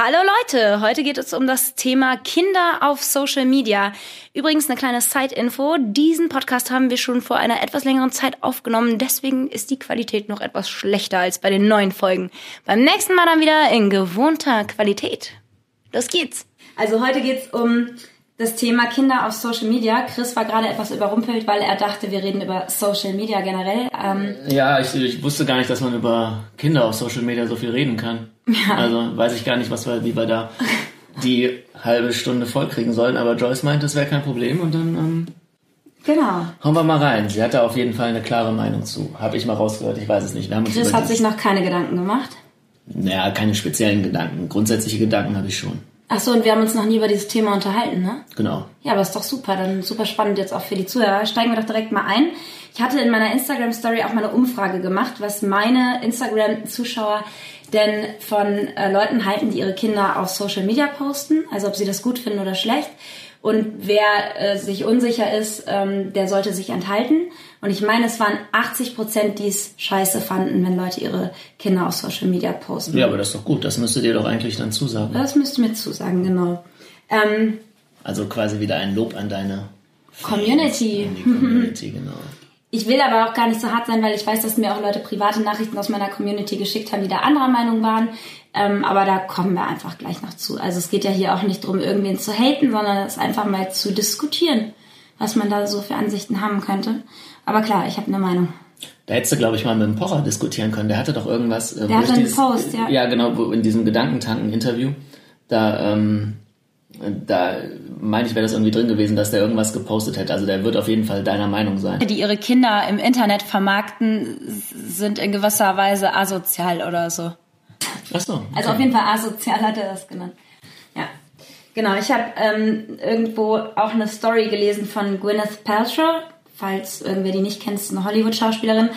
Hallo Leute, heute geht es um das Thema Kinder auf Social Media. Übrigens eine kleine Side-Info. Diesen Podcast haben wir schon vor einer etwas längeren Zeit aufgenommen. Deswegen ist die Qualität noch etwas schlechter als bei den neuen Folgen. Beim nächsten Mal dann wieder in gewohnter Qualität. Los geht's. Also heute geht's um das Thema Kinder auf Social Media. Chris war gerade etwas überrumpelt, weil er dachte, wir reden über Social Media generell. Ähm ja, ich, ich, wusste gar nicht, dass man über Kinder auf Social Media so viel reden kann. Ja. Also weiß ich gar nicht, was wir, wie wir da die halbe Stunde vollkriegen sollen. Aber Joyce meint, das wäre kein Problem und dann ähm, genau. hauen wir mal rein. Sie hatte auf jeden Fall eine klare Meinung zu. Habe ich mal rausgehört, ich weiß es nicht. Chris hat sich noch keine Gedanken gemacht? Naja, keine speziellen Gedanken. Grundsätzliche Gedanken habe ich schon. Ach so, und wir haben uns noch nie über dieses Thema unterhalten, ne? Genau. Ja, aber ist doch super, dann super spannend jetzt auch für die Zuhörer. Steigen wir doch direkt mal ein. Ich hatte in meiner Instagram-Story auch mal eine Umfrage gemacht, was meine Instagram-Zuschauer denn von äh, Leuten halten, die ihre Kinder auf Social Media posten, also ob sie das gut finden oder schlecht. Und wer äh, sich unsicher ist, ähm, der sollte sich enthalten. Und ich meine, es waren 80 Prozent, die es scheiße fanden, wenn Leute ihre Kinder auf Social Media posten. Ja, aber das ist doch gut. Das müsste dir doch eigentlich dann zusagen. Das müsste mir zusagen, genau. Ähm, also quasi wieder ein Lob an deine Community. An die Community, genau. Ich will aber auch gar nicht so hart sein, weil ich weiß, dass mir auch Leute private Nachrichten aus meiner Community geschickt haben, die da anderer Meinung waren. Ähm, aber da kommen wir einfach gleich noch zu. Also es geht ja hier auch nicht darum, irgendwen zu haten, sondern es einfach mal zu diskutieren, was man da so für Ansichten haben könnte. Aber klar, ich habe eine Meinung. Da hättest du, glaube ich, mal mit dem Pocher diskutieren können. Der hatte doch irgendwas. Äh, Der hatte einen dieses, Post, ja. Ja, genau, wo in diesem Gedankentanken-Interview. Da, ähm, da meine ich, wäre das irgendwie drin gewesen, dass der irgendwas gepostet hätte. Also der wird auf jeden Fall deiner Meinung sein. Die ihre Kinder im Internet vermarkten, sind in gewisser Weise asozial oder so. Ach so. Okay. Also auf jeden Fall asozial hat er das genannt. Ja. Genau, ich habe ähm, irgendwo auch eine Story gelesen von Gwyneth Paltrow falls irgendwer die nicht kennt, ist eine Hollywood-Schauspielerin,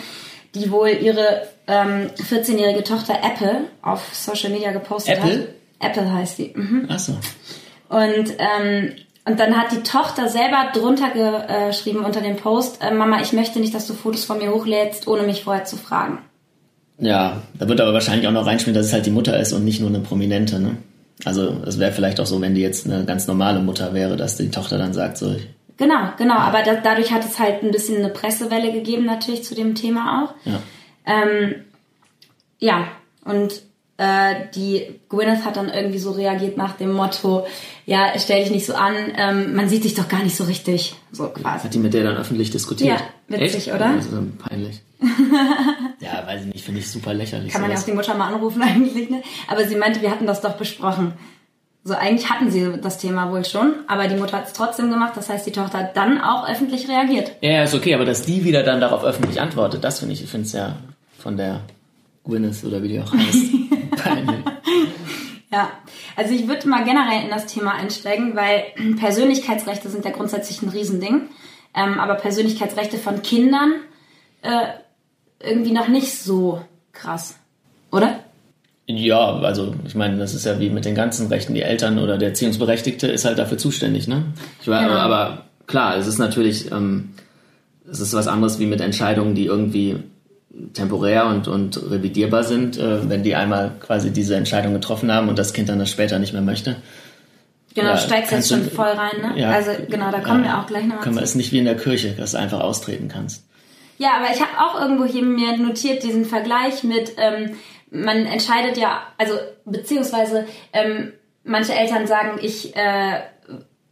die wohl ihre ähm, 14-jährige Tochter Apple auf Social Media gepostet Apple? hat. Apple heißt sie. Mhm. Ach so. Und, ähm, und dann hat die Tochter selber drunter geschrieben unter dem Post, äh, Mama, ich möchte nicht, dass du Fotos von mir hochlädst, ohne mich vorher zu fragen. Ja, da wird aber wahrscheinlich auch noch reinspielen, dass es halt die Mutter ist und nicht nur eine Prominente, ne? Also es wäre vielleicht auch so, wenn die jetzt eine ganz normale Mutter wäre, dass die Tochter dann sagt, so, Genau, genau. Aber da, dadurch hat es halt ein bisschen eine Pressewelle gegeben natürlich zu dem Thema auch. Ja. Ähm, ja, und äh, die Gwyneth hat dann irgendwie so reagiert nach dem Motto, ja, stell dich nicht so an, ähm, man sieht dich doch gar nicht so richtig, so quasi. Hat die mit der dann öffentlich diskutiert? Ja, witzig, Echt? oder? Ist peinlich. ja, weiß ich nicht, finde ich super lächerlich. Kann man ja auch die Mutter mal anrufen eigentlich, ne? Aber sie meinte, wir hatten das doch besprochen. So, eigentlich hatten sie das Thema wohl schon, aber die Mutter hat es trotzdem gemacht. Das heißt, die Tochter hat dann auch öffentlich reagiert. Ja, ist okay, aber dass die wieder dann darauf öffentlich antwortet, das finde ich, ich finde es ja von der Gwyneth oder wie die auch heißt, peinlich. Ja, also ich würde mal generell in das Thema einsteigen, weil Persönlichkeitsrechte sind ja grundsätzlich ein Riesending. Ähm, aber Persönlichkeitsrechte von Kindern äh, irgendwie noch nicht so krass, oder? Ja, also ich meine, das ist ja wie mit den ganzen Rechten. Die Eltern oder der Erziehungsberechtigte ist halt dafür zuständig, ne? Ich war, genau. aber klar, es ist natürlich, ähm, es ist was anderes wie mit Entscheidungen, die irgendwie temporär und, und revidierbar sind, äh, wenn die einmal quasi diese Entscheidung getroffen haben und das Kind dann das später nicht mehr möchte. Genau, ja, steigst jetzt schon voll rein, ne? Ja, also genau, da kommen ja, wir auch gleich nochmal können wir, ist nicht wie in der Kirche, dass du einfach austreten kannst. Ja, aber ich habe auch irgendwo hier mir notiert diesen Vergleich mit ähm, man entscheidet ja, also beziehungsweise ähm, manche Eltern sagen, ich äh,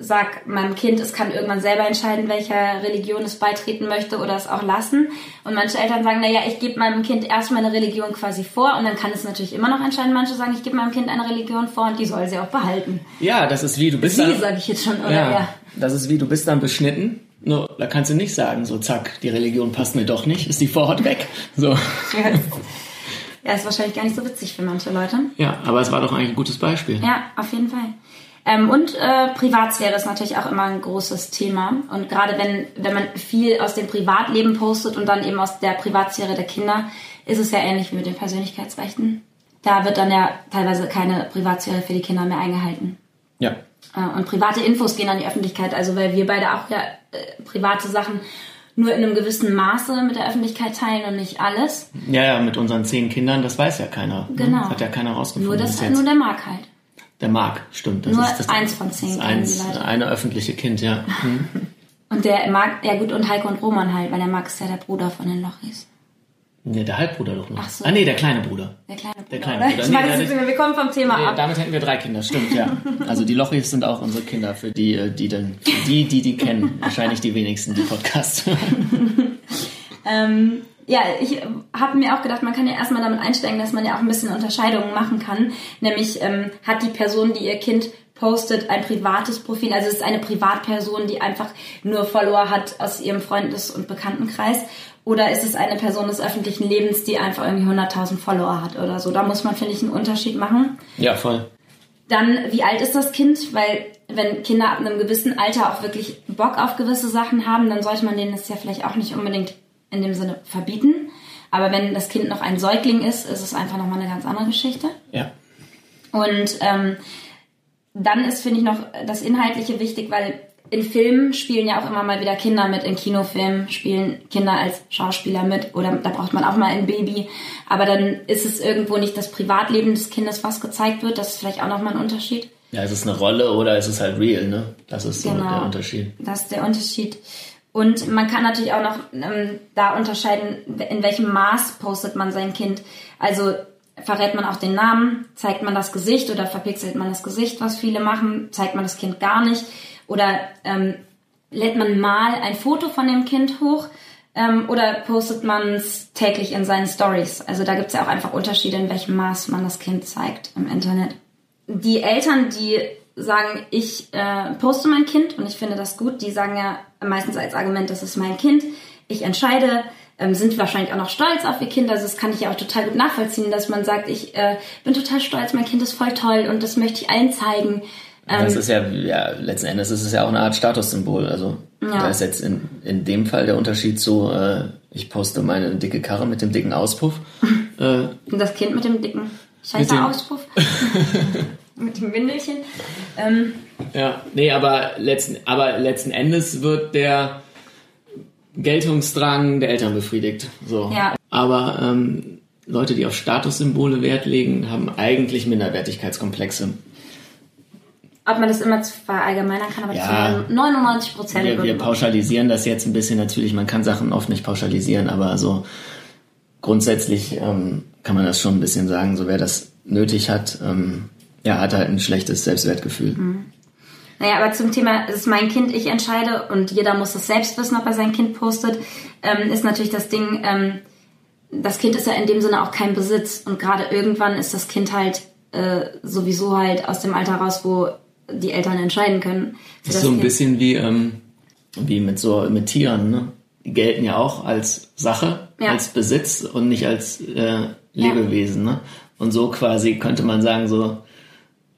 sag meinem Kind, es kann irgendwann selber entscheiden, welcher Religion es beitreten möchte oder es auch lassen. Und manche Eltern sagen, naja, ich gebe meinem Kind erst meine Religion quasi vor und dann kann es natürlich immer noch entscheiden. Manche sagen, ich gebe meinem Kind eine Religion vor und die soll sie auch behalten. Ja, das ist wie, du bist Sie, dann... sage ich jetzt schon, oder? Ja, ja, das ist wie, du bist dann beschnitten. Nur, da kannst du nicht sagen, so zack, die Religion passt mir doch nicht, ist die Vorhaut weg. So. Ja, ist wahrscheinlich gar nicht so witzig für manche Leute. Ja, aber es war doch eigentlich ein gutes Beispiel. Ja, auf jeden Fall. Ähm, und äh, Privatsphäre ist natürlich auch immer ein großes Thema. Und gerade wenn, wenn man viel aus dem Privatleben postet und dann eben aus der Privatsphäre der Kinder, ist es ja ähnlich wie mit den Persönlichkeitsrechten. Da wird dann ja teilweise keine Privatsphäre für die Kinder mehr eingehalten. Ja. Äh, und private Infos gehen an die Öffentlichkeit, also weil wir beide auch ja äh, private Sachen nur in einem gewissen Maße mit der Öffentlichkeit teilen und nicht alles. Ja, ja, mit unseren zehn Kindern, das weiß ja keiner. Genau. Ne? Das hat ja keiner rausgefunden. Nur, das, nur der mag halt. Der Marc, stimmt. Das Nur ist das, eins von zehn. Das eins, eine öffentliche Kind, ja. Hm. und der Marc, ja gut, und Heiko und Roman halt, weil der Marc ist ja der Bruder von den Lochis. Nee, der Halbbruder doch noch. Ach so. Ah, nee, der kleine Bruder. Der kleine Bruder. Der kleine Bruder. Ich nee, meine, ist, wir kommen vom Thema nee, ab. Damit hätten wir drei Kinder, stimmt, ja. Also die Lochis sind auch unsere Kinder, für die, äh, die dann, die, die die kennen. Wahrscheinlich die wenigsten, die Podcasts ähm, ja, ich habe mir auch gedacht, man kann ja erstmal damit einsteigen, dass man ja auch ein bisschen Unterscheidungen machen kann. Nämlich ähm, hat die Person, die ihr Kind postet, ein privates Profil, also es ist eine Privatperson, die einfach nur Follower hat aus ihrem Freundes- und Bekanntenkreis oder ist es eine Person des öffentlichen Lebens, die einfach irgendwie 100.000 Follower hat oder so? Da muss man, finde ich, einen Unterschied machen. Ja, voll. Dann, wie alt ist das Kind? Weil wenn Kinder ab einem gewissen Alter auch wirklich Bock auf gewisse Sachen haben, dann sollte man denen das ja vielleicht auch nicht unbedingt in dem Sinne verbieten. Aber wenn das Kind noch ein Säugling ist, ist es einfach nochmal eine ganz andere Geschichte. Ja. Und ähm, dann ist, finde ich, noch das Inhaltliche wichtig, weil in Filmen spielen ja auch immer mal wieder Kinder mit, in Kinofilmen spielen Kinder als Schauspieler mit oder da braucht man auch mal ein Baby. Aber dann ist es irgendwo nicht das Privatleben des Kindes, was gezeigt wird. Das ist vielleicht auch nochmal ein Unterschied. Ja, ist es eine Rolle oder ist es halt real, ne? Das ist so genau, der Unterschied. Das ist der Unterschied. Und man kann natürlich auch noch ähm, da unterscheiden, in welchem Maß postet man sein Kind. Also verrät man auch den Namen, zeigt man das Gesicht oder verpixelt man das Gesicht, was viele machen, zeigt man das Kind gar nicht oder ähm, lädt man mal ein Foto von dem Kind hoch ähm, oder postet man es täglich in seinen Stories. Also da gibt es ja auch einfach Unterschiede, in welchem Maß man das Kind zeigt im Internet. Die Eltern, die sagen, ich äh, poste mein Kind und ich finde das gut, die sagen ja meistens als Argument, das ist mein Kind, ich entscheide, ähm, sind wahrscheinlich auch noch stolz auf ihr Kind. Also das kann ich ja auch total gut nachvollziehen, dass man sagt, ich äh, bin total stolz, mein Kind ist voll toll und das möchte ich allen zeigen. Das ähm, ist ja, ja, letzten Endes ist es ja auch eine Art Statussymbol. Also ja. da ist jetzt in, in dem Fall der Unterschied so, äh, ich poste meine dicke Karre mit dem dicken Auspuff. äh, Und das Kind mit dem dicken scheiße Auspuff. mit dem Windelchen. Ähm, ja, nee, aber letzten, aber letzten Endes wird der Geltungsdrang der Eltern befriedigt. So. Ja. Aber ähm, Leute, die auf Statussymbole Wert legen, haben eigentlich Minderwertigkeitskomplexe ob man das immer verallgemeinern kann, aber ja, zu 99 Prozent. Wir, wir pauschalisieren das jetzt ein bisschen natürlich. Man kann Sachen oft nicht pauschalisieren, aber so grundsätzlich ähm, kann man das schon ein bisschen sagen. So wer das nötig hat, ähm, ja, hat halt ein schlechtes Selbstwertgefühl. Mhm. Naja, aber zum Thema, es ist mein Kind, ich entscheide und jeder muss das selbst wissen, ob er sein Kind postet, ähm, ist natürlich das Ding, ähm, das Kind ist ja in dem Sinne auch kein Besitz und gerade irgendwann ist das Kind halt äh, sowieso halt aus dem Alter raus, wo die Eltern entscheiden können. Das ist so ein bisschen wie, ähm, wie mit so mit Tieren, ne? Die gelten ja auch als Sache, ja. als Besitz und nicht als äh, Lebewesen, ja. ne? Und so quasi könnte man sagen, so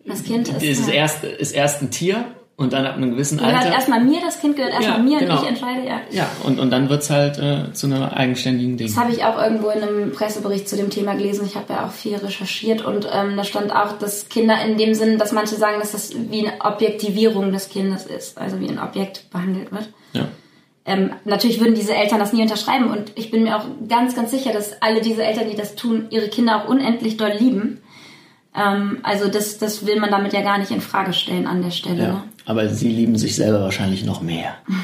das Kind ist, ist, erst, ist erst ein Tier und dann ab einem gewissen gehört Alter. Gehört erstmal mir, das Kind gehört erstmal ja, mir genau. und ich entscheide, ja. Ja, und, und dann wird's halt äh, zu einem eigenständigen Ding. Das habe ich auch irgendwo in einem Pressebericht zu dem Thema gelesen. Ich habe ja auch viel recherchiert und ähm, da stand auch, dass Kinder in dem Sinn, dass manche sagen, dass das wie eine Objektivierung des Kindes ist, also wie ein Objekt behandelt wird. Ja. Ähm, natürlich würden diese Eltern das nie unterschreiben und ich bin mir auch ganz, ganz sicher, dass alle diese Eltern, die das tun, ihre Kinder auch unendlich doll lieben. Ähm, also das, das will man damit ja gar nicht in Frage stellen an der Stelle. Ja, ne? Aber sie lieben sich selber wahrscheinlich noch mehr.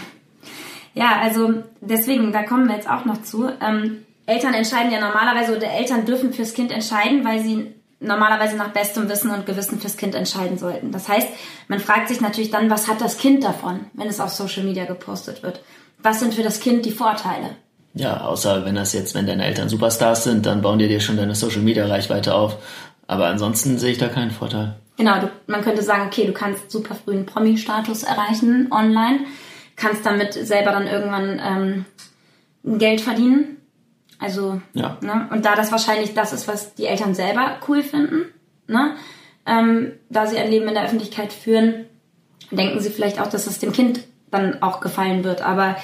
Ja, also deswegen, da kommen wir jetzt auch noch zu. Ähm, Eltern entscheiden ja normalerweise oder Eltern dürfen fürs Kind entscheiden, weil sie normalerweise nach bestem Wissen und Gewissen fürs Kind entscheiden sollten. Das heißt, man fragt sich natürlich dann, was hat das Kind davon, wenn es auf Social Media gepostet wird? Was sind für das Kind die Vorteile? Ja, außer wenn das jetzt, wenn deine Eltern Superstars sind, dann bauen die dir schon deine Social Media Reichweite auf aber ansonsten sehe ich da keinen Vorteil. Genau, du, man könnte sagen, okay, du kannst super früh einen Promi-Status erreichen online, kannst damit selber dann irgendwann ähm, Geld verdienen. Also, ja. ne? Und da das wahrscheinlich das ist, was die Eltern selber cool finden, ne? Ähm, da sie ein Leben in der Öffentlichkeit führen, denken sie vielleicht auch, dass es dem Kind dann auch gefallen wird. Aber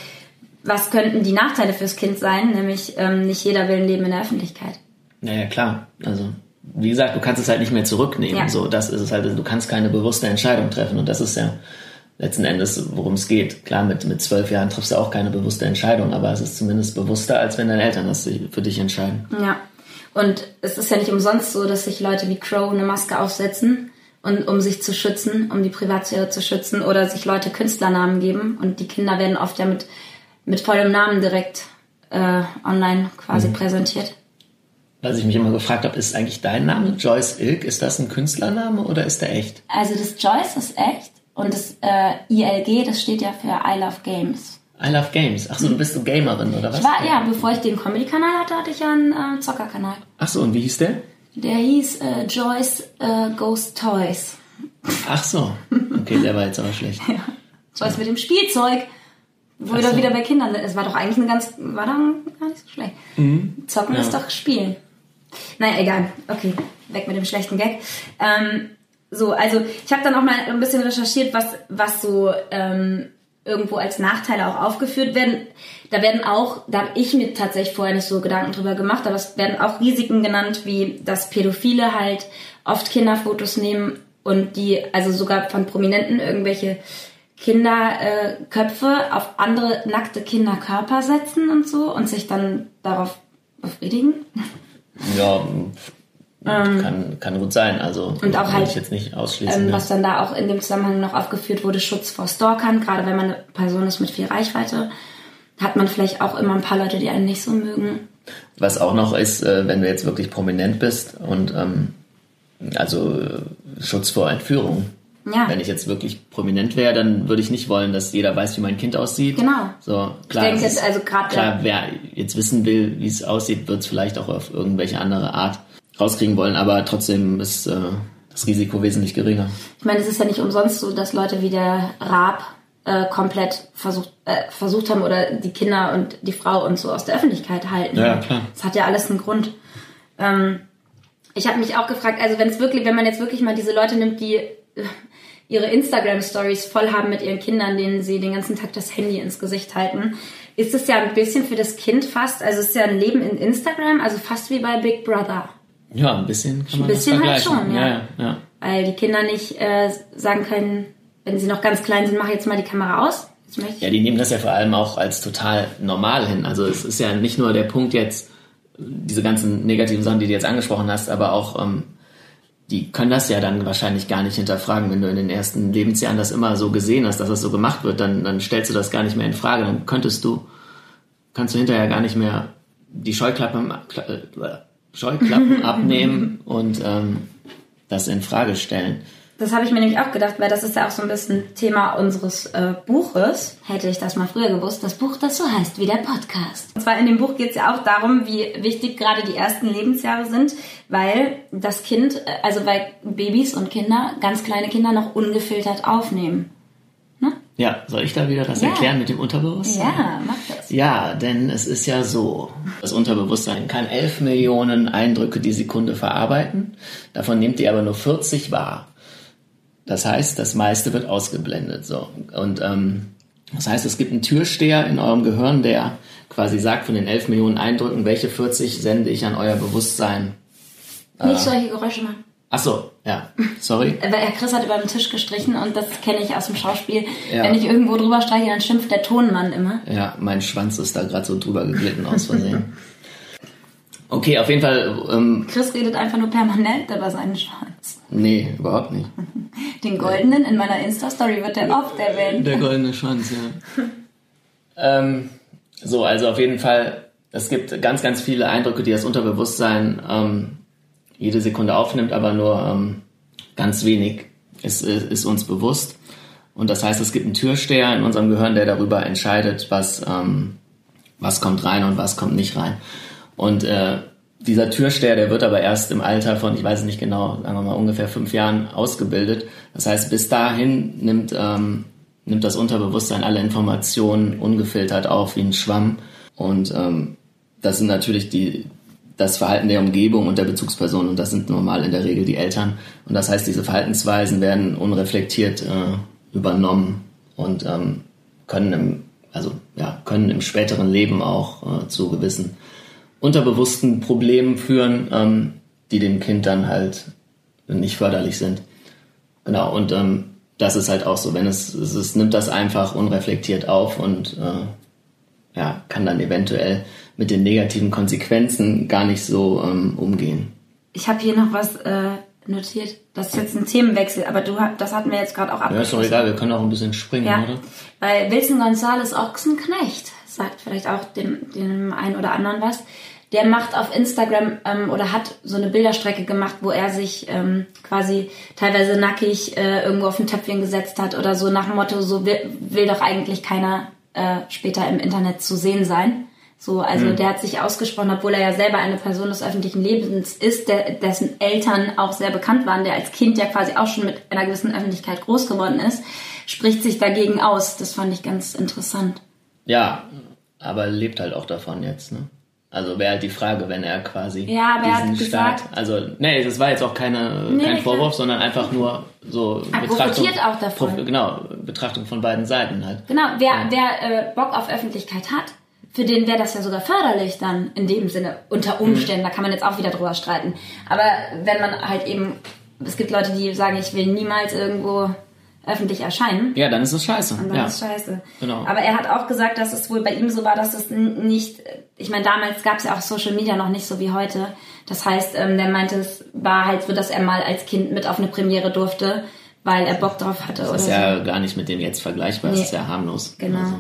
was könnten die Nachteile fürs Kind sein? Nämlich ähm, nicht jeder will ein Leben in der Öffentlichkeit. Naja, klar. Also wie gesagt, du kannst es halt nicht mehr zurücknehmen. Ja. So, das ist es halt. Du kannst keine bewusste Entscheidung treffen und das ist ja letzten Endes, worum es geht. Klar, mit, mit zwölf Jahren triffst du auch keine bewusste Entscheidung, aber es ist zumindest bewusster, als wenn deine Eltern das für dich entscheiden. Ja. Und es ist ja nicht umsonst so, dass sich Leute wie Crow eine Maske aufsetzen und um sich zu schützen, um die Privatsphäre zu schützen oder sich Leute Künstlernamen geben und die Kinder werden oft ja mit, mit vollem Namen direkt äh, online quasi mhm. präsentiert. Was ich mich immer gefragt habe, ist eigentlich dein Name Joyce Ilk? Ist das ein Künstlername oder ist der echt? Also das Joyce ist echt und das äh, ILG, das steht ja für I Love Games. I Love Games. Achso, du bist so Gamerin oder was? Ich war, ja, bevor ich den Comedy-Kanal hatte, hatte ich ja einen äh, Zockerkanal. Achso, und wie hieß der? Der hieß äh, Joyce äh, Ghost Toys. Ach so. Okay, der war jetzt aber schlecht. ja. Joyce mit dem Spielzeug. Wo wir so. wieder bei Kindern Es war doch eigentlich eine ganz, war doch gar nicht so schlecht. Mhm. Zocken ja. ist doch Spielen. Naja, egal. Okay, weg mit dem schlechten Gag. Ähm, so, also ich habe dann auch mal ein bisschen recherchiert, was, was so ähm, irgendwo als Nachteile auch aufgeführt werden. Da werden auch, da habe ich mir tatsächlich vorher nicht so Gedanken drüber gemacht, aber es werden auch Risiken genannt, wie dass Pädophile halt oft Kinderfotos nehmen und die, also sogar von Prominenten irgendwelche Kinderköpfe äh, auf andere nackte Kinderkörper setzen und so und sich dann darauf befriedigen. Ja, ähm, kann, kann gut sein. Also und auch halt, ich jetzt nicht ausschließen. Ähm, was dann da auch in dem Zusammenhang noch aufgeführt wurde, Schutz vor Stalkern, gerade wenn man eine Person ist mit viel Reichweite, hat man vielleicht auch immer ein paar Leute, die einen nicht so mögen. Was auch noch ist, äh, wenn du jetzt wirklich prominent bist und ähm, also äh, Schutz vor Entführung. Ja. Wenn ich jetzt wirklich prominent wäre, dann würde ich nicht wollen, dass jeder weiß, wie mein Kind aussieht. Genau. So, klar, ich denke jetzt also gerade. Klar, wer jetzt wissen will, wie es aussieht, wird es vielleicht auch auf irgendwelche andere Art rauskriegen wollen, aber trotzdem ist äh, das Risiko wesentlich geringer. Ich meine, es ist ja nicht umsonst so, dass Leute wie der Raab äh, komplett versucht, äh, versucht haben oder die Kinder und die Frau und so aus der Öffentlichkeit halten. Ja, klar. Das hat ja alles einen Grund. Ähm, ich habe mich auch gefragt, also wenn es wirklich, wenn man jetzt wirklich mal diese Leute nimmt, die ihre Instagram-Stories voll haben mit ihren Kindern, denen sie den ganzen Tag das Handy ins Gesicht halten, ist es ja ein bisschen für das Kind fast, also es ist ja ein Leben in Instagram, also fast wie bei Big Brother. Ja, ein bisschen kann man ein bisschen das halt schon, ja. Ja, ja. Weil die Kinder nicht äh, sagen können, wenn sie noch ganz klein sind, mach jetzt mal die Kamera aus. Ja, die nehmen das ja vor allem auch als total normal hin. Also es ist ja nicht nur der Punkt jetzt, diese ganzen negativen Sachen, die du jetzt angesprochen hast, aber auch ähm, die können das ja dann wahrscheinlich gar nicht hinterfragen. Wenn du in den ersten Lebensjahren das immer so gesehen hast, dass das so gemacht wird, dann, dann stellst du das gar nicht mehr in Frage. Dann könntest du, kannst du hinterher gar nicht mehr die Scheuklappen, äh, Scheuklappen abnehmen und ähm, das in Frage stellen. Das habe ich mir nämlich auch gedacht, weil das ist ja auch so ein bisschen Thema unseres äh, Buches. Hätte ich das mal früher gewusst, das Buch, das so heißt wie der Podcast. Und zwar in dem Buch geht es ja auch darum, wie wichtig gerade die ersten Lebensjahre sind, weil das Kind, äh, also weil Babys und Kinder, ganz kleine Kinder noch ungefiltert aufnehmen. Ja, soll ich da wieder das ja. erklären mit dem Unterbewusstsein? Ja, mach das. Ja, denn es ist ja so, das Unterbewusstsein kann 11 Millionen Eindrücke die Sekunde verarbeiten, davon nimmt ihr aber nur 40 wahr. Das heißt, das meiste wird ausgeblendet. So. Und ähm, das heißt, es gibt einen Türsteher in eurem Gehirn, der quasi sagt, von den 11 Millionen Eindrücken, welche 40 sende ich an euer Bewusstsein. Nicht äh, solche Geräusche machen. Ach so, ja, sorry. Weil Chris hat über den Tisch gestrichen und das kenne ich aus dem Schauspiel. Ja. Wenn ich irgendwo drüber streiche, dann schimpft der Tonmann immer. Ja, mein Schwanz ist da gerade so drüber geglitten aus Versehen. Okay, auf jeden Fall. Ähm, Chris redet einfach nur permanent über seinen Schwanz. Nee, überhaupt nicht. Den goldenen in meiner Insta-Story wird der oft erwähnt. Der goldene Schwanz, ja. ähm, so, also auf jeden Fall, es gibt ganz, ganz viele Eindrücke, die das Unterbewusstsein ähm, jede Sekunde aufnimmt, aber nur ähm, ganz wenig ist, ist uns bewusst. Und das heißt, es gibt einen Türsteher in unserem Gehirn, der darüber entscheidet, was, ähm, was kommt rein und was kommt nicht rein. Und äh, dieser Türsteher, der wird aber erst im Alter von, ich weiß nicht genau, sagen wir mal ungefähr fünf Jahren ausgebildet. Das heißt, bis dahin nimmt, ähm, nimmt das Unterbewusstsein alle Informationen ungefiltert auf wie ein Schwamm. Und ähm, das sind natürlich die, das Verhalten der Umgebung und der Bezugsperson und das sind normal in der Regel die Eltern. Und das heißt, diese Verhaltensweisen werden unreflektiert äh, übernommen und ähm, können im, also ja, können im späteren Leben auch äh, zu gewissen unterbewussten Problemen führen, ähm, die dem Kind dann halt nicht förderlich sind. Genau, und ähm, das ist halt auch so, wenn es, es, es nimmt das einfach unreflektiert auf und äh, ja, kann dann eventuell mit den negativen Konsequenzen gar nicht so ähm, umgehen. Ich habe hier noch was, äh, notiert. Das ist jetzt ein Themenwechsel, aber du das hatten wir jetzt gerade auch Ja, ist doch egal, wir können auch ein bisschen springen, Ja, oder? weil Wilson Gonzales Ochsenknecht sagt vielleicht auch dem, dem einen oder anderen was. Der macht auf Instagram ähm, oder hat so eine Bilderstrecke gemacht, wo er sich ähm, quasi teilweise nackig äh, irgendwo auf ein Töpfchen gesetzt hat oder so nach dem Motto, so will, will doch eigentlich keiner äh, später im Internet zu sehen sein. So, also der hat sich ausgesprochen, obwohl er ja selber eine Person des öffentlichen Lebens ist, der, dessen Eltern auch sehr bekannt waren, der als Kind ja quasi auch schon mit einer gewissen Öffentlichkeit groß geworden ist, spricht sich dagegen aus. Das fand ich ganz interessant. Ja, aber lebt halt auch davon jetzt, ne? Also wäre halt die Frage, wenn er quasi Ja, aber er diesen hat Start, gesagt- also nee, das war jetzt auch keine, Nee, kein. Vorwurf, sondern einfach nur so Er profitiert auch davon. Genau, Betrachtung von beiden Seiten halt. Genau, wer, wer äh, Bock auf Öffentlichkeit hat, für den wäre das ja sogar förderlich dann in dem Sinne, unter Umständen, da kann man jetzt auch wieder drüber streiten. Aber wenn man halt eben, es gibt Leute, die sagen, ich will niemals irgendwo öffentlich erscheinen. Ja, dann ist es scheiße. Und dann ja. ist scheiße. Genau. Aber er hat auch gesagt, dass es wohl bei ihm so war, dass es nicht, ich meine, damals gab es ja auch Social Media noch nicht so wie heute. Das heißt, ähm, der meinte, es war halt so, dass er mal als Kind mit auf eine Premiere durfte, weil er Bock drauf hatte. Das oder ist so. ja gar nicht mit dem jetzt vergleichbar, das Nee. ist ja harmlos. Genau. Also,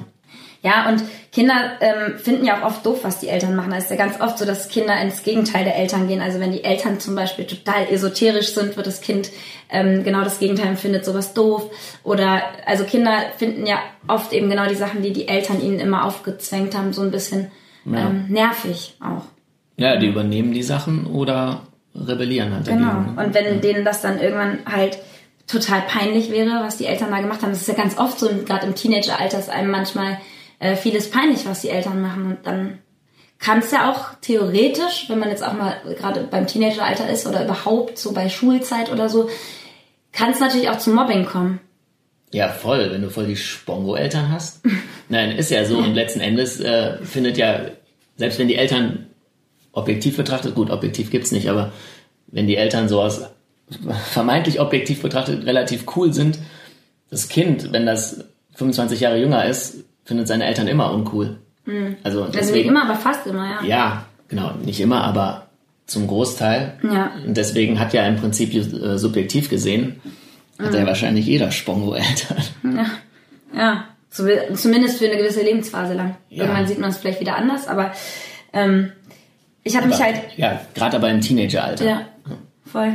Ja, und Kinder ähm, finden ja auch oft doof, was die Eltern machen. Es ist ja ganz oft so, dass Kinder ins Gegenteil der Eltern gehen. Also wenn die Eltern zum Beispiel total esoterisch sind, wird das Kind ähm, genau das Gegenteil und findet sowas doof. Oder also Kinder finden ja oft eben genau die Sachen, die die Eltern ihnen immer aufgezwängt haben, so ein bisschen ähm, nervig auch. ja, die übernehmen die Sachen oder rebellieren halt Genau. dagegen. ne? Und wenn denen das dann irgendwann halt total peinlich wäre, was die Eltern da gemacht haben, das ist ja ganz oft so, gerade im Teenageralter ist einem manchmal äh, vieles peinlich, was die Eltern machen. Und dann kann es ja auch theoretisch, wenn man jetzt auch mal gerade beim Teenageralter ist oder überhaupt so bei Schulzeit oder so, kann es natürlich auch zum Mobbing kommen. Ja, voll, wenn du voll die Spongo-Eltern hast. Nein, ist ja so. Und letzten Endes äh, findet ja, selbst wenn die Eltern objektiv betrachtet, gut, objektiv gibt's nicht, aber wenn die Eltern so aus vermeintlich objektiv betrachtet relativ cool sind, das Kind, wenn das 25 Jahre jünger ist, findet seine Eltern immer uncool. Also Also nicht deswegen, immer, aber fast immer, ja. ja, genau, nicht immer, aber zum Großteil. Ja. Und deswegen hat ja im Prinzip äh, subjektiv gesehen, hat Mhm. ja wahrscheinlich jeder Spongo-Eltern. Ja, ja. Zu- Zumindest für eine gewisse Lebensphase lang. Ja. Irgendwann sieht man es vielleicht wieder anders, aber ähm, ich habe mich halt Ja, gerade aber im Teenageralter. Ja, voll.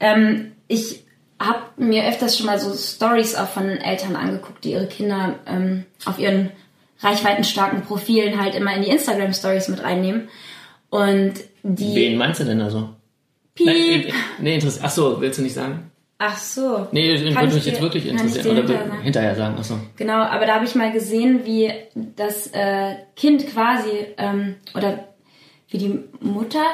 Ähm, ich habe mir öfters schon mal so Stories auch von Eltern angeguckt, die ihre Kinder ähm, auf ihren reichweitenstarken Profilen halt immer in die Instagram Stories mit reinnehmen. Und die. Wen meinst du denn also? Piep. Nein, eh, nee, interessiert. Ach so, willst du nicht sagen? Ach so. Nee, Kann würde ich mich jetzt wirklich interessieren. Oder hinterher sagen? hinterher sagen. Ach so. Genau, aber da habe ich mal gesehen, wie das äh, Kind quasi ähm, oder wie die Mutter,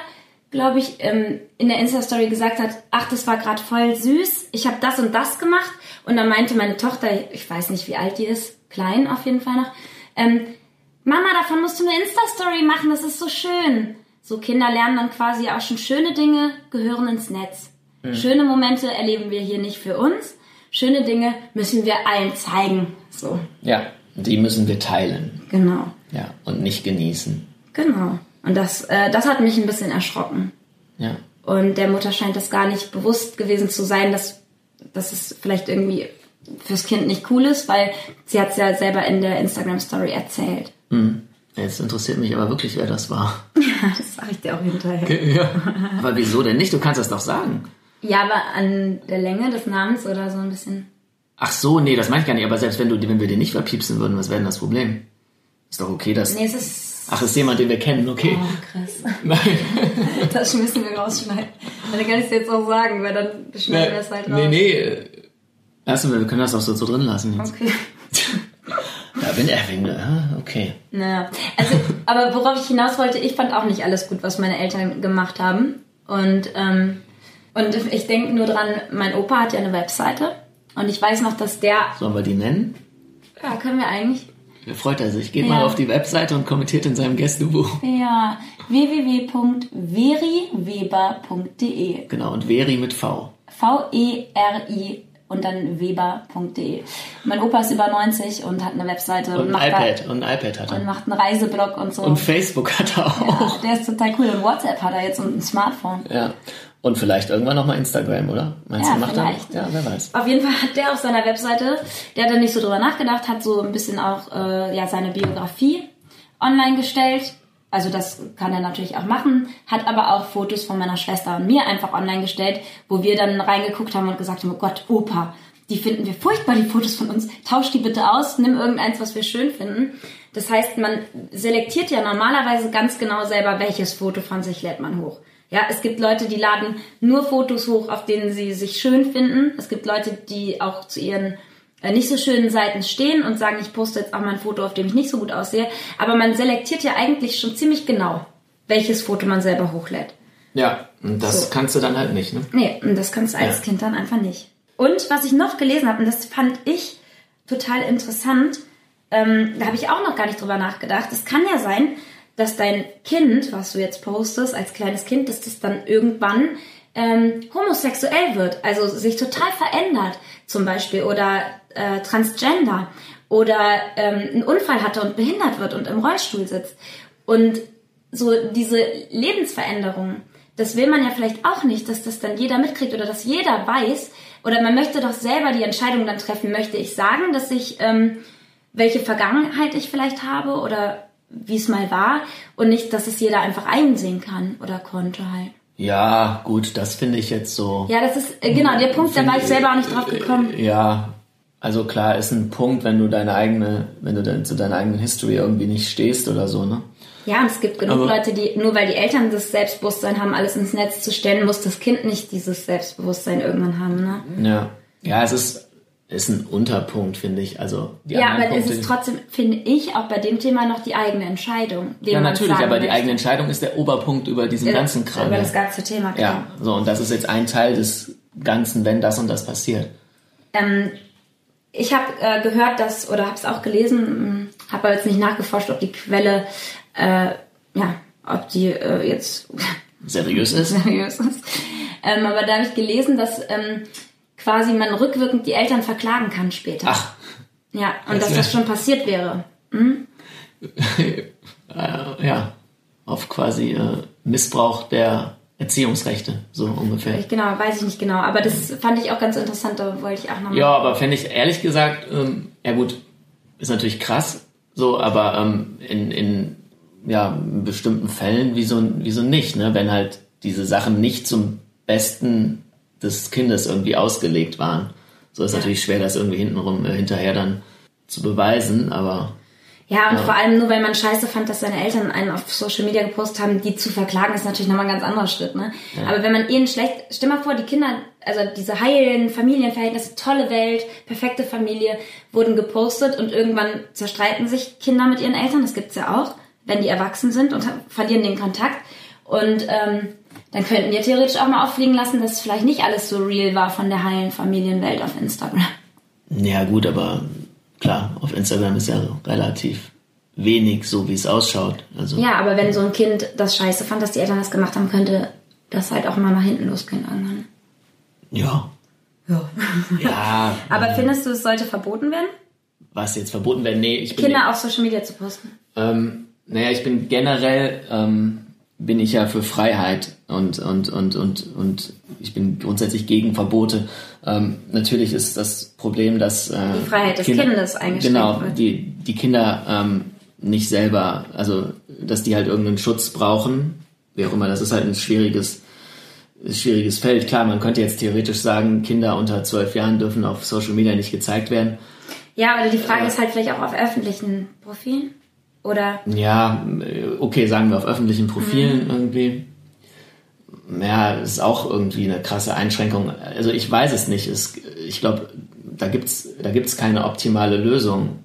glaube ich, ähm, in der Insta-Story gesagt hat, ach, das war gerade voll süß, ich habe das und das gemacht. Und dann meinte meine Tochter, ich weiß nicht, wie alt die ist, klein auf jeden Fall noch, ähm, Mama, davon musst du eine Insta-Story machen, das ist so schön. So Kinder lernen dann quasi auch schon schöne Dinge gehören ins Netz. Schöne Momente erleben wir hier nicht für uns. Schöne Dinge müssen wir allen zeigen. So, Ja, die müssen wir teilen. genau. Ja, und nicht genießen. Genau. Und das, äh, das hat mich ein bisschen erschrocken. Ja. Und der Mutter scheint das gar nicht bewusst gewesen zu sein, dass, dass es vielleicht irgendwie fürs Kind nicht cool ist, weil sie hat es ja selber in der Instagram-Story erzählt. Jetzt interessiert mich aber wirklich, wer das war. das sage ich dir auch hinterher. Ja. Aber wieso denn nicht? Du kannst das doch sagen. Ja, aber an der Länge des Namens oder so ein bisschen. Ach so, nee, das meine ich gar nicht. Aber selbst wenn, du, wenn wir den nicht verpiepsen würden, was wäre denn das Problem? Ist doch okay, dass... Nee, es ist. Ach, ist jemand, den wir kennen, okay. Oh, krass. Nein. Das müssen wir rausschneiden. Dann kann ich es jetzt auch sagen, weil dann schneiden wir es halt raus. nee, nee. Lassen wir, wir können das auch so, so drin lassen jetzt. Okay. Da bin er wegen, ah, okay. Naja, also, aber worauf ich hinaus wollte, ich fand auch nicht alles gut, was meine Eltern gemacht haben. Und, ähm, und ich denke nur dran, mein Opa hat ja eine Webseite. Und ich weiß noch, dass der, Sollen wir die nennen? ja, können wir eigentlich, freut er sich. Geht Ja. mal auf die Webseite und kommentiert in seinem Gästebuch. ja, www.veriweber.de. Genau, und Veri mit V. V-E-R-I und dann weber.de. Mein Opa ist über 90 und hat eine Webseite. Und, ein iPad. und ein iPad hat er. Und macht einen Reiseblog und so. Und Facebook hat er auch. Ja, der ist total cool. Und WhatsApp hat er jetzt und ein Smartphone. Ja. Und vielleicht irgendwann nochmal Instagram, oder? Meinst Ja, du, macht vielleicht. er? Ja, wer weiß. Auf jeden Fall hat der auf seiner Webseite, der hat da nicht so drüber nachgedacht, hat so ein bisschen auch äh, ja seine Biografie online gestellt. Also das kann er natürlich auch machen, hat aber auch Fotos von meiner Schwester und mir einfach online gestellt, wo wir dann reingeguckt haben und gesagt haben, oh Gott, Opa, die finden wir furchtbar, die Fotos von uns. Tausch die bitte aus, nimm irgendeins, was wir schön finden. Das heißt, man selektiert ja normalerweise ganz genau selber, welches Foto von sich lädt man hoch. Ja, es gibt Leute, die laden nur Fotos hoch, auf denen sie sich schön finden. Es gibt Leute, die auch zu ihren äh, nicht so schönen Seiten stehen und sagen, ich poste jetzt auch mal ein Foto, auf dem ich nicht so gut aussehe. Aber man selektiert ja eigentlich schon ziemlich genau, welches Foto man selber hochlädt. Ja, und das So. kannst du dann halt nicht, ne? Nee, und das kannst du als Ja. Kind dann einfach nicht. Und was ich noch gelesen habe, und das fand ich total interessant, ähm, da habe ich auch noch gar nicht drüber nachgedacht. Es kann ja sein, dass dein Kind, was du jetzt postest, als kleines Kind, dass das dann irgendwann ähm, homosexuell wird, also sich total verändert, zum Beispiel, oder äh, transgender, oder ähm, einen Unfall hatte und behindert wird und im Rollstuhl sitzt. Und so diese Lebensveränderung, das will man ja vielleicht auch nicht, dass das dann jeder mitkriegt oder dass jeder weiß. Oder man möchte doch selber die Entscheidung dann treffen, möchte ich sagen, dass ich, ähm, welche Vergangenheit ich vielleicht habe oder wie es mal war und nicht, dass es jeder einfach einsehen kann oder konnte halt. Ja, gut, das finde ich jetzt so. Ja, das ist, äh, genau, der Punkt, da war ich selber auch nicht drauf gekommen. Ja, also klar ist ein Punkt, wenn du deine eigene, wenn du dann zu deiner eigenen History irgendwie nicht stehst oder so, ne? Ja, und es gibt genug Aber- Leute, die, nur weil die Eltern das Selbstbewusstsein haben, alles ins Netz zu stellen, muss das Kind nicht dieses Selbstbewusstsein irgendwann haben, ne? Ja. Ja, es ist, ist ein Unterpunkt, finde ich. Also die Ja, aber es Punkte, ist trotzdem, finde ich, auch bei dem Thema noch die eigene Entscheidung. Ja, natürlich, aber die möchte. eigene Entscheidung ist der Oberpunkt über diesen Ja, ganzen Kram. Über das ganze Thema, genau. Ja, so, und das ist jetzt ein Teil des Ganzen, wenn das und das passiert. Ähm, ich habe äh, gehört, dass, oder habe es auch gelesen, habe aber jetzt nicht nachgeforscht, ob die Quelle, äh, ja, ob die äh, jetzt Seriös ist. seriös ist. Ähm, aber da habe ich gelesen, dass ähm, quasi man rückwirkend die Eltern verklagen kann später. Ach, Ja, und Das dass das schon passiert wäre. äh, ja, auf quasi äh, Missbrauch der Erziehungsrechte, so ungefähr. Ich, genau, weiß ich nicht genau. Aber das fand ich auch ganz interessant, da wollte ich auch nochmal. Ja, aber fände ich ehrlich gesagt, ähm, ja gut, ist natürlich krass, so, aber ähm, in, in ja, in bestimmten Fällen wieso, wieso nicht, ne? Wenn halt diese Sachen nicht zum Besten des Kindes irgendwie ausgelegt waren. So ist Ja. natürlich schwer, das irgendwie hintenrum äh, hinterher dann zu beweisen, aber Ja, und Ja. vor allem nur, weil man scheiße fand, dass seine Eltern einen auf Social Media gepostet haben, die zu verklagen, ist natürlich nochmal ein ganz anderer Schritt, ne? Aber wenn man ihnen schlecht, stell mal vor, die Kinder, also diese heilen Familienverhältnisse, tolle Welt, perfekte Familie, wurden gepostet und irgendwann zerstreiten sich Kinder mit ihren Eltern, das gibt's ja auch, wenn die erwachsen sind und verlieren den Kontakt. Und ähm, dann könnten wir theoretisch auch mal auffliegen lassen, dass vielleicht nicht alles so real war von der heilen Familienwelt auf Instagram. ja gut, aber klar, auf Instagram ist ja relativ wenig so, wie es ausschaut. Also Ja, aber wenn so ein Kind das scheiße fand, dass die Eltern das gemacht haben, könnte das halt auch mal nach hinten losgehen irgendwann. ja. Ja. Ja, Aber findest du, es sollte verboten werden, was jetzt verboten werden? Nee, ich bin Kinder auf Social Media zu posten? Ähm, naja, ich bin generell ähm, bin ich ja für Freiheit und und und und und ich bin grundsätzlich gegen Verbote. Ähm, natürlich ist das Problem, dass äh, Die Freiheit des Kindes eingeschränkt genau wird. die die Kinder ähm, nicht selber, also dass die halt irgendeinen Schutz brauchen, wie auch immer. Das ist halt ein schwieriges schwieriges Feld. Klar, man könnte jetzt theoretisch sagen, Kinder unter zwölf Jahren dürfen auf Social Media nicht gezeigt werden. Ja, oder die Frage ist halt vielleicht auch auf öffentlichen Profilen? Oder Ja, äh, okay, sagen wir auf öffentlichen Mhm. Profilen irgendwie. Ja, ist auch irgendwie eine krasse Einschränkung. Also ich weiß es nicht. Es, ich glaube, da gibt's da gibt's keine optimale Lösung.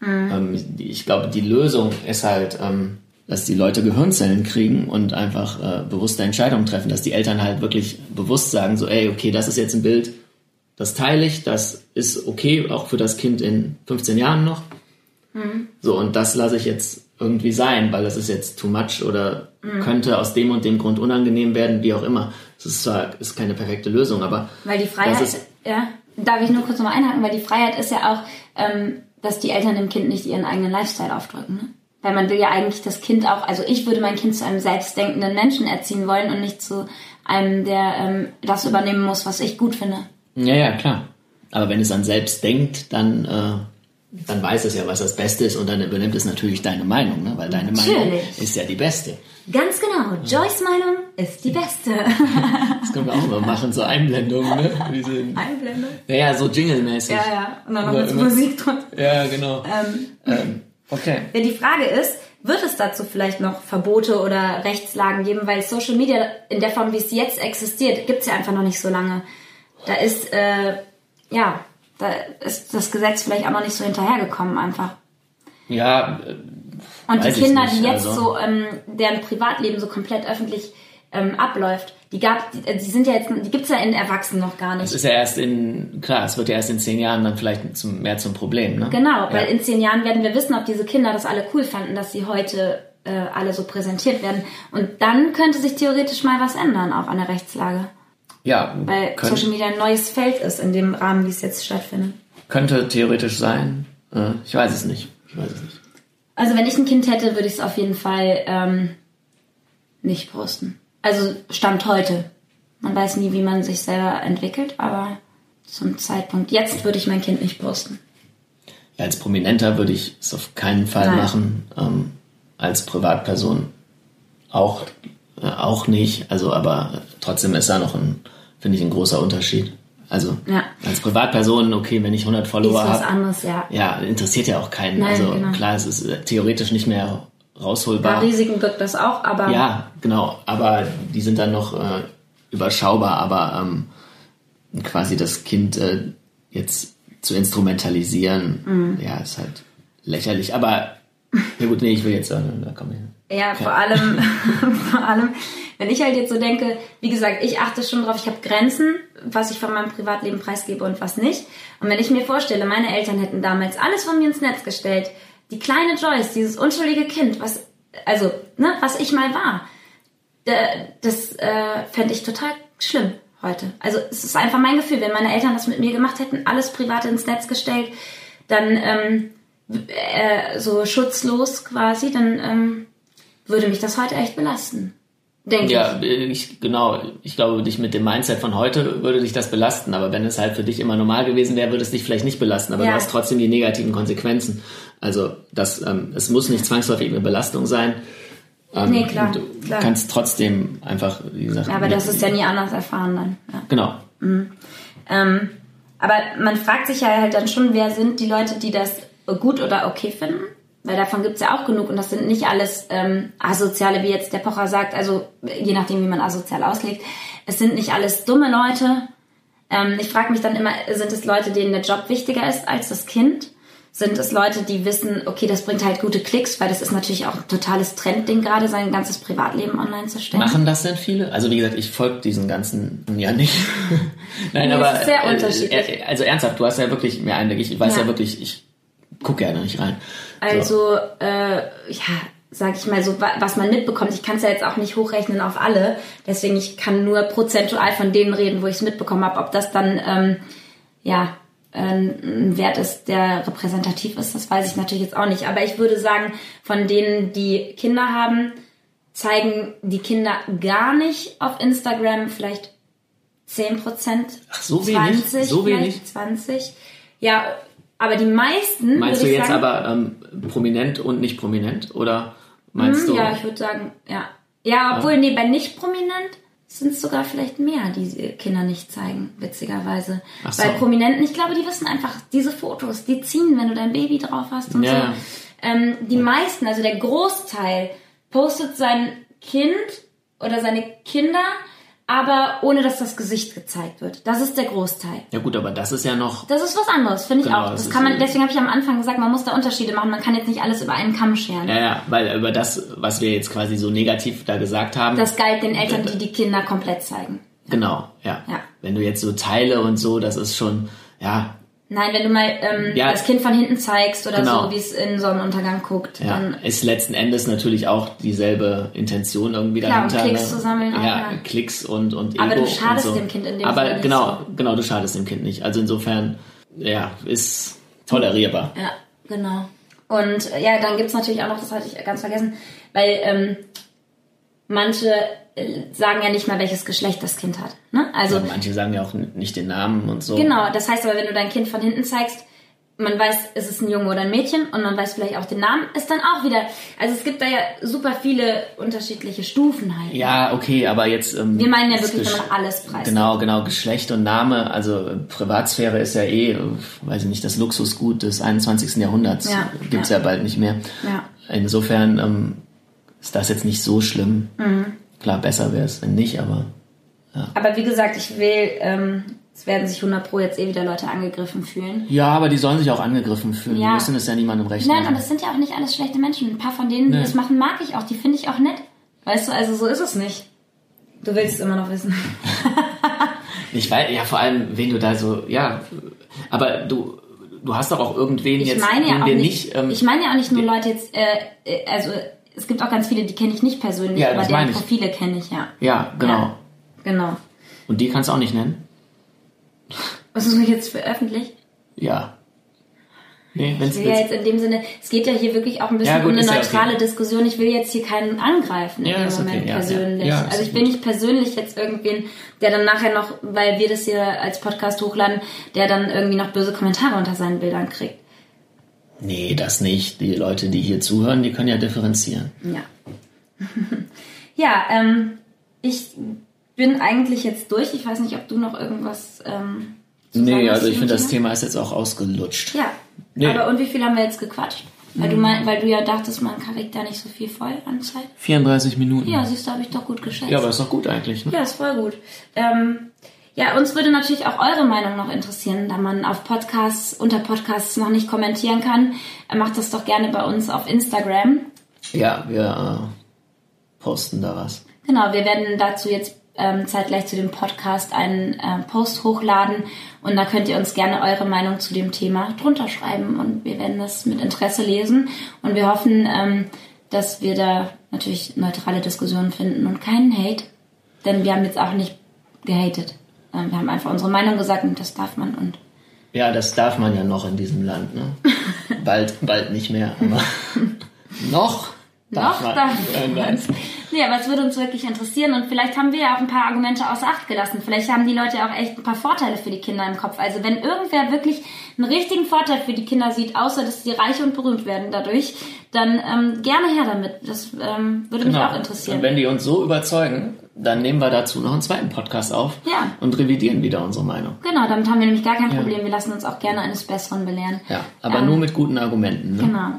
Mhm. Ähm, ich glaube, die Lösung ist halt, ähm, dass die Leute Gehirnzellen kriegen und einfach äh, bewusste Entscheidungen treffen, dass die Eltern halt wirklich bewusst sagen, so, ey, okay, das ist jetzt ein Bild, das teile ich, das ist okay, auch für das Kind in 15 Jahren noch. So, und das lasse ich jetzt irgendwie sein, weil das ist jetzt too much oder könnte aus dem und dem Grund unangenehm werden, wie auch immer. Es ist zwar ist keine perfekte Lösung, aber weil die Freiheit, Das ist- ja, darf ich nur kurz nochmal einhaken, weil die Freiheit ist ja auch, ähm, dass die Eltern dem Kind nicht ihren eigenen Lifestyle aufdrücken. Ne? Weil man will ja eigentlich das Kind auch, also ich würde mein Kind zu einem selbstdenkenden Menschen erziehen wollen und nicht zu einem, der ähm, das übernehmen muss, was ich gut finde. Ja, ja, klar. Aber wenn es an selbst denkt, dann, äh, dann weiß es ja, was das Beste ist und dann übernimmt es natürlich deine Meinung, ne? weil deine Natürlich. Meinung ist ja die beste. Ganz genau, Joyce Meinung ist die beste. Das können wir auch mal machen, so Einblendungen, ne? Diese, Einblendung. naja, so Jingle-mäßig. Ja, ja. Und dann noch Immer- mit immer- Musik drunter. Ja, genau. Ähm, Ähm, okay. Ja, die Frage ist, wird es dazu vielleicht noch Verbote oder Rechtslagen geben, weil Social Media in der Form, wie es jetzt existiert, gibt es ja einfach noch nicht so lange. Da ist, äh, ja, da ist das Gesetz vielleicht auch noch nicht so hinterhergekommen einfach. Ja, äh, Und die Kinder, nicht, die jetzt also. so, ähm, deren Privatleben so komplett öffentlich ähm, abläuft, die gab, die, die sind ja jetzt, die gibt's ja in Erwachsenen noch gar es nicht. ist ja erst in, klar, es wird ja erst in zehn Jahren dann vielleicht zum, mehr zum Problem, ne? Genau, weil ja. in zehn Jahren werden wir wissen, ob diese Kinder das alle cool fanden, dass sie heute äh, alle so präsentiert werden. Und dann könnte sich theoretisch mal was ändern, auch an der Rechtslage. Ja, Weil könnt- Social Media ein neues Feld ist in dem Rahmen, wie es jetzt stattfindet. könnte theoretisch sein. Äh, ich weiß es nicht. Ich weiß es nicht. Also wenn ich ein Kind hätte, würde ich es auf jeden Fall ähm, nicht posten. Also Stand heute. Man weiß nie, wie man sich selber entwickelt, aber zum Zeitpunkt jetzt würde ich mein Kind nicht posten. Ja, als Prominenter würde ich es auf keinen Fall Nein. machen. Ähm, als Privatperson auch, auch nicht. Also, aber trotzdem ist da noch ein, finde ich, ein großer Unterschied. Also, Ja. als Privatperson, okay, wenn ich 100 Ist Follower habe, anderes, ja. ja, interessiert ja auch keinen. Nein, also, genau. klar, es ist äh, theoretisch nicht mehr Bei rausholbar. Risiken birgt das auch, aber Ja, genau. Aber die sind dann noch äh, überschaubar. Aber ähm, quasi das Kind äh, jetzt zu instrumentalisieren, Mhm. ja, ist halt lächerlich. Aber ja gut, nee, ich will jetzt sagen, da komme ich. Ja, vor allem, vor allem, wenn ich halt jetzt so denke, wie gesagt, ich achte schon drauf, ich habe Grenzen, was ich von meinem Privatleben preisgebe und was nicht. Und wenn ich mir vorstelle, meine Eltern hätten damals alles von mir ins Netz gestellt, die kleine Joyce, dieses unschuldige Kind, was, also, ne, was ich mal war, da- das äh, fände ich total schlimm heute. Also es ist einfach mein Gefühl, wenn meine Eltern das mit mir gemacht hätten, alles Private ins Netz gestellt, dann ähm, äh, so schutzlos quasi, dann ähm, würde mich das heute echt belasten. Denke Ja, ich, genau. Ich glaube, dich mit dem Mindset von heute würde dich das belasten. Aber wenn es halt für dich immer normal gewesen wäre, würde es dich vielleicht nicht belasten. Aber Ja. du hast trotzdem die negativen Konsequenzen. Also, das, ähm, es muss nicht zwangsläufig eine Belastung sein. Ähm, Nee, klar, Du klar. kannst trotzdem einfach, wie gesagt. ich. Aber das ist ja nie anders erfahren dann. Ja. Genau. Ähm, aber man fragt sich ja halt dann schon, wer sind die Leute, die das gut oder okay finden? Weil davon gibt's ja auch genug und das sind nicht alles ähm, Asoziale, wie jetzt der Pocher sagt, also je nachdem, wie man asozial auslegt. Es sind nicht alles dumme Leute. Ähm, ich frage mich dann immer, sind es Leute, denen der Job wichtiger ist als das Kind? Sind es Leute, die wissen, okay, das bringt halt gute Klicks, weil das ist natürlich auch ein totales Trendding gerade, sein ganzes Privatleben online zu stellen. Machen das denn viele? Also wie gesagt, ich folge diesen ganzen ja nicht. Nein, Nee, aber es ist sehr äh, unterschiedlich. äh, also ernsthaft, du hast ja wirklich mehr Einblick. Ich weiß ja, Ja. wirklich, ich gucke ja da nicht rein. So. Also, äh, ja, sag ich mal so, wa- was man mitbekommt. Ich kann es ja jetzt auch nicht hochrechnen auf alle. Deswegen, ich kann nur prozentual von denen reden, wo ich es mitbekommen habe. Ob das dann, ähm, ja, ein ein Wert ist, der repräsentativ ist, das weiß ich natürlich jetzt auch nicht. Aber ich würde sagen, von denen, die Kinder haben, zeigen die Kinder gar nicht auf Instagram vielleicht 10 Prozent. Ach, so wenig? 20, So vielleicht wenig? 20. Ja, aber die meisten. Meinst du jetzt sagen, aber ähm, prominent und nicht prominent? Oder meinst Hm, du? Ja, ich würde sagen, ja. Ja, obwohl, nee, bei nicht prominent sind es sogar vielleicht mehr, die Kinder nicht zeigen, witzigerweise. Ach so. Bei Prominenten, ich glaube, die wissen einfach, diese Fotos, die ziehen, wenn du dein Baby drauf hast und Ja, ja. so. Ähm, die meisten, also der Großteil, postet sein Kind oder seine Kinder, aber ohne dass das Gesicht gezeigt wird. Das ist der Großteil. Ja gut, aber das ist ja noch. Das ist was anderes, finde ich Genau, auch. das Das kann man, deswegen habe ich am Anfang gesagt, man muss da Unterschiede machen. Man kann jetzt nicht alles über einen Kamm scheren. Ja, ja, weil über das, was wir jetzt quasi so negativ da gesagt haben. Das galt den Eltern, die die Kinder komplett zeigen. genau, ja. Ja. Wenn du jetzt so Teile und so, das ist schon, ja, Nein, wenn du mal ähm, Ja. das Kind von hinten zeigst oder Genau. so, wie es in Sonnenuntergang guckt, Ja, dann ist letzten Endes natürlich auch dieselbe Intention irgendwie Klar, um dahinter. Klicks ne? zu sammeln Ja, ja. Klicks und, und Ego Aber du schadest so. dem Kind in dem Aber Sinne nicht genau, genau, du schadest dem Kind nicht. Also insofern, ja, ist tolerierbar. Ja, genau. Und äh, ja, dann gibt's natürlich auch noch, das hatte ich ganz vergessen, weil ähm, manche sagen ja nicht mal, welches Geschlecht das Kind hat. Ne? Also Ja, manche sagen ja auch nicht den Namen und so. genau, das heißt aber, wenn du dein Kind von hinten zeigst, man weiß, ist es ein Junge oder ein Mädchen und man weiß vielleicht auch den Namen, ist dann auch wieder, also es gibt da ja super viele unterschiedliche Stufen halt. Ja, okay, aber jetzt. Ähm, Wir meinen ja wirklich, man alles preisgibt. Genau, genau, Geschlecht und Name, also äh, Privatsphäre ist ja eh, weiß ich nicht, das Luxusgut des 21. Jahrhunderts. Ja, Gibt's ja. ja. bald nicht mehr. Ja. Insofern ähm, ist das jetzt nicht so schlimm. Mhm. Klar, besser wäre es, wenn nicht, aber Aber wie gesagt, ich will, ähm, es werden sich 100 pro jetzt eh wieder Leute angegriffen fühlen. ja, aber die sollen sich auch angegriffen fühlen. Ja. Die müssen es ja niemandem recht Nein, machen. und das sind ja auch nicht alles schlechte Menschen. Ein paar von denen, die Nee. das machen, mag ich auch. Die finde ich auch nett. Weißt du, also so ist es nicht. Du willst es immer noch wissen. Ich weiß, ja, vor allem, wen du da so, ja, aber du, du hast doch auch irgendwen Ich jetzt, meine ja den wir nicht, ähm, ich meine ja auch nicht nur Leute jetzt, äh, äh, also es gibt auch ganz viele, die kenne ich nicht persönlich, Ja, aber deren ich. Profile kenne ich, ja. ja, genau. Ja. Genau. Und die kannst du auch nicht nennen? Was ist jetzt für öffentlich? Ja. Nee, wenn's, Ich will ja jetzt in dem Sinne, es geht ja hier wirklich auch ein bisschen Ja, gut, um eine neutrale okay. Diskussion. Ich will jetzt hier keinen angreifen in Ja, dem ist okay, Moment ja, ja. persönlich. Also ich will nicht persönlich jetzt irgendwen, der dann nachher noch, weil wir das hier als Podcast hochladen, der dann irgendwie noch böse Kommentare unter seinen Bildern kriegt. Nee, das nicht. Die Leute, die hier zuhören, die können ja differenzieren. Ja. ja, ähm, ich bin eigentlich jetzt durch. Ich weiß nicht, ob du noch irgendwas. Ähm, zu sagen Nee, also ich finde, das Thema? Ist jetzt auch ausgelutscht. Ja. Nee. Aber und wie viel haben wir jetzt gequatscht? Weil du, mein, weil du ja dachtest, man kriegt da nicht so viel voll an Zeit. 34 Minuten. Ja, siehst du, habe ich doch gut geschätzt. Ja, aber ist doch gut eigentlich. Ne? Ja, ist voll gut. Ähm, ja, uns würde natürlich auch eure Meinung noch interessieren, da man auf Podcasts, unter Podcasts noch nicht kommentieren kann. äh, Macht das doch gerne bei uns auf Instagram. Ja, wir äh, posten da was. Genau, wir werden dazu jetzt ähm, zeitgleich zu dem Podcast einen äh, Post hochladen und da könnt ihr uns gerne eure Meinung zu dem Thema drunter schreiben und wir werden das mit Interesse lesen und wir hoffen, ähm, dass wir da natürlich neutrale Diskussionen finden und keinen Hate, denn wir haben jetzt auch nicht gehatet. Ähm, wir haben einfach unsere Meinung gesagt und das darf man und Ja, das darf man ja noch in diesem Land. Ne? bald, bald nicht mehr, aber noch darf Noch darf Äh, man. Nee, aber es würde uns wirklich interessieren und vielleicht haben wir ja auch ein paar Argumente außer Acht gelassen. Vielleicht haben die Leute auch echt ein paar Vorteile für die Kinder im Kopf. Also wenn irgendwer wirklich einen richtigen Vorteil für die Kinder sieht, außer dass sie reich und berühmt werden dadurch, dann ähm, gerne her damit. Das ähm, würde mich auch Genau. interessieren. Und wenn die uns so überzeugen, dann nehmen wir dazu noch einen zweiten Podcast auf Ja. und revidieren wieder unsere Meinung. Genau, damit haben wir nämlich gar kein Problem. Wir lassen uns auch gerne eines Besseren belehren. Ja, aber Ähm, nur mit guten Argumenten. Ne? Genau.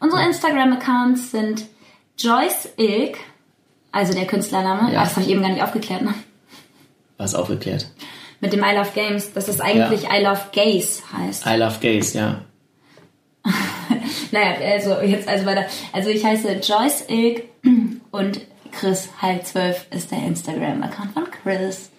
Unsere Instagram-Accounts sind Joyce Ilk, also der Künstlername. Ja. Das habe ich eben gar nicht aufgeklärt, ne? Was aufgeklärt. Mit dem I Love Games, dass es eigentlich I Love Gays heißt. I love gays, ja. Naja, also jetzt also weiter. Also ich heiße Joyce Ilk und Chris halb zwölf ist der Instagram-Account von Chris.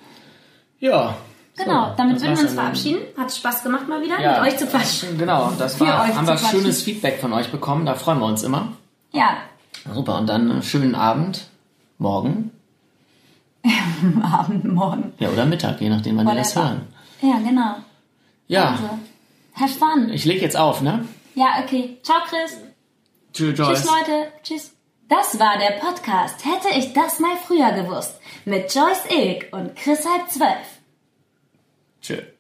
Ja. Genau, So, damit würden wir uns verabschieden. Hat Spaß gemacht mal wieder, Ja. mit euch zu quatschen. Genau, das war, haben wir quatschen. schönes Feedback von euch bekommen, da freuen wir uns immer. Ja, Super, und dann einen schönen Abend, morgen, Abend, morgen. ja, oder Mittag, je nachdem, wann wir das hören. Ja, genau. Ja, Also, have fun. ich leg jetzt auf, ne? Ja, okay. Ciao, Chris. Tschüss. Tschüss, Leute. Tschüss. Das war der Podcast Hätte ich das mal früher gewusst. Mit Joyce Ilk und Chris halb zwölf. Tschüss.